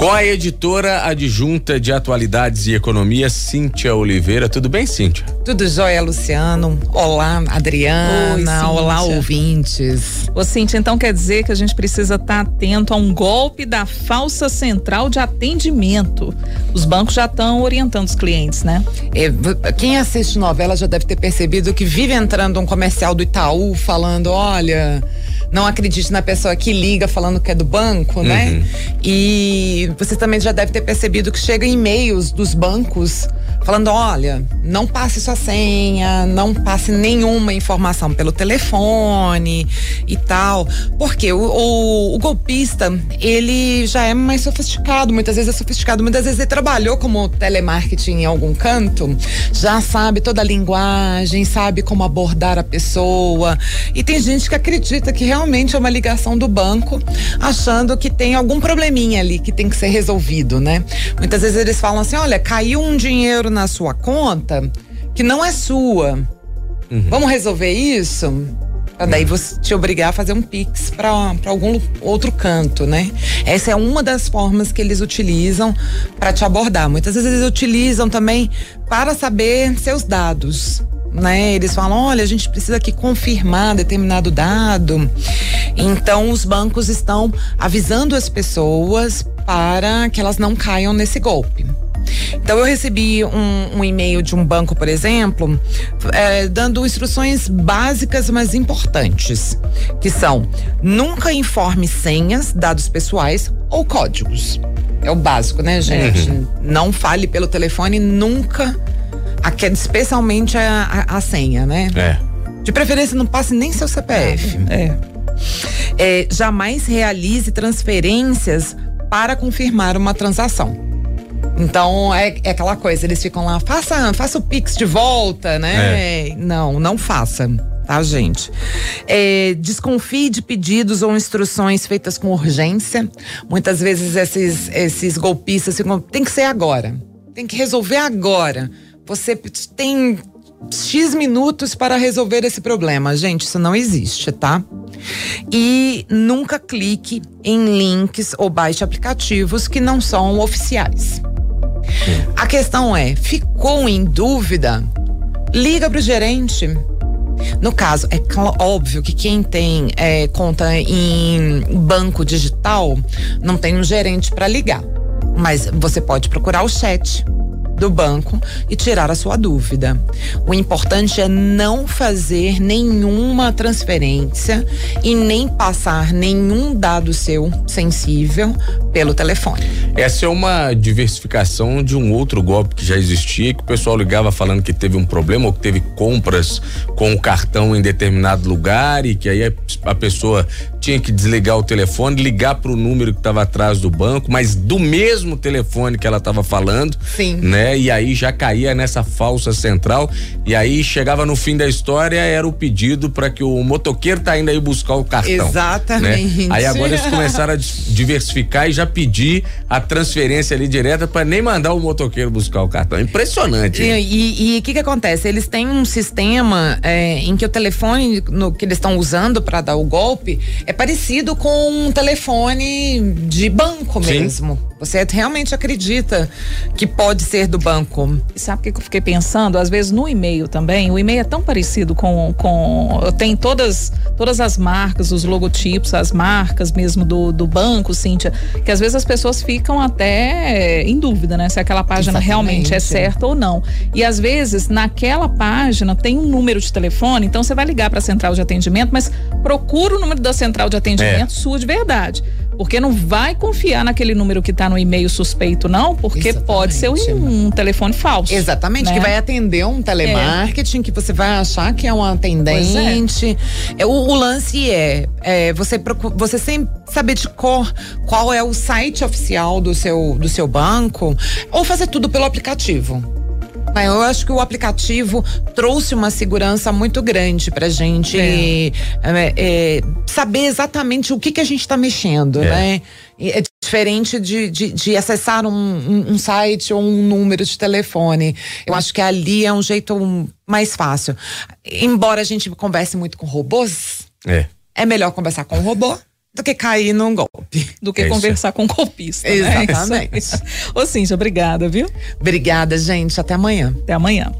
A editora adjunta de atualidades e economia, Cíntia Oliveira. Tudo bem, Cíntia? Tudo jóia, Luciano. Olá, Adriana. Oi, Olá, ouvintes. Ô, Cíntia, então quer dizer que a gente precisa estar tá atento a um golpe da falsa central de atendimento. Os bancos já estão orientando os clientes, né? É, quem assiste novela já deve ter percebido que vive entrando um comercial do Itaú falando: olha não acredite na pessoa que liga falando que é do banco, né? uhum. né? E você também já deve ter percebido que chega e-mails dos bancos falando: olha, não passe sua senha, não passe nenhuma informação pelo telefone e tal. Porque o, o, o, golpista, ele já é mais sofisticado, muitas vezes é sofisticado, muitas vezes ele trabalhou como telemarketing em algum canto, já sabe toda a linguagem, sabe como abordar a pessoa. E tem gente que acredita que realmente é uma ligação do banco, achando que tem algum probleminha ali que tem que ser resolvido, né? Muitas vezes eles falam assim: olha, caiu um dinheiro na sua conta que não é sua. Uhum. Vamos resolver isso? Pra daí uhum. você te obrigar a fazer um Pix para algum outro canto, né? Essa é uma das formas que eles utilizam para te abordar. Muitas vezes eles utilizam também para saber seus dados. Né? Eles falam, olha, a gente precisa aqui confirmar determinado dado. Então, os bancos estão avisando as pessoas para que elas não caiam nesse golpe. Então eu recebi um, um e-mail de um banco, por exemplo, é, dando instruções básicas, mas importantes, que são nunca informe senhas, dados pessoais ou códigos. É o básico, né, gente? Uhum. Não fale pelo telefone nunca, especialmente a, a, a senha, né? É. De preferência, não passe nem seu CPF. É. é jamais realize transferências para confirmar uma transação. Então é, é aquela coisa, eles ficam lá, faça, faça o Pix de volta, né? É. Não, não faça tá, gente? É, desconfie de pedidos ou instruções feitas com urgência. Muitas vezes esses, esses golpistas ficam, tem que ser agora. Tem que resolver agora. Você tem X minutos para resolver esse problema. Gente, isso não existe, tá? E nunca clique em links ou baixe aplicativos que não são oficiais. A questão é, ficou em dúvida? Liga pro gerente. No caso, é óbvio que quem tem é, conta em banco digital não tem um gerente para ligar. Mas você pode procurar o chat do banco e tirar a sua dúvida. O importante é não fazer nenhuma transferência e nem passar nenhum dado seu sensível pelo telefone. Essa é uma diversificação de um outro golpe que já existia, que o pessoal ligava falando que teve um problema ou que teve compras com o cartão em determinado lugar e que aí a pessoa tinha que desligar o telefone, ligar para o número que estava atrás do banco, mas do mesmo telefone que ela estava falando, Sim. né? E aí já caía nessa falsa central e aí chegava no fim da história era o pedido para que o motoqueiro tá indo aí buscar o cartão. Né? Exatamente. Né? Aí agora eles começaram a diversificar e já pedir a transferência ali direta para nem mandar o motoqueiro buscar o cartão. Impressionante. E o que que acontece? Eles têm um sistema é, em que o telefone no, que eles estão usando para dar o golpe é parecido com um telefone de banco Sim. mesmo. Você realmente acredita que pode ser do banco? Sabe o que eu fiquei pensando? Às vezes no e-mail também, o e-mail é tão parecido com. com tem todas, todas as marcas, os logotipos, as marcas mesmo do, do banco, Cíntia, que às vezes as pessoas ficam até em dúvida, né? Se aquela página Exatamente. realmente é certa ou não. E às vezes naquela página tem um número de telefone, então você vai ligar para a central de atendimento, mas procura o número da central de atendimento é. sua de verdade. Porque não vai confiar naquele número que está no e-mail suspeito, não, porque Exatamente. pode ser um, um, telefone falso. Exatamente, né? que vai atender um telemarketing, é. que você vai achar que é um atendente. É. O, o, lance é, é você, você sempre saber de cor qual é o site oficial do seu, do seu banco, ou fazer tudo pelo aplicativo. Eu acho que o aplicativo trouxe uma segurança muito grande pra gente é. É, é, saber exatamente o que, que a gente está mexendo, é. né? É diferente de, de, de acessar um, um, um, site ou um número de telefone. Eu acho que ali é um jeito mais fácil. Embora a gente converse muito com robôs, é, é melhor conversar com um robô do que cair num golpe. Do que é conversar com um golpista. Exatamente. Né? Ô, Cíntia, obrigada, viu? Obrigada, gente. Até amanhã. Até amanhã.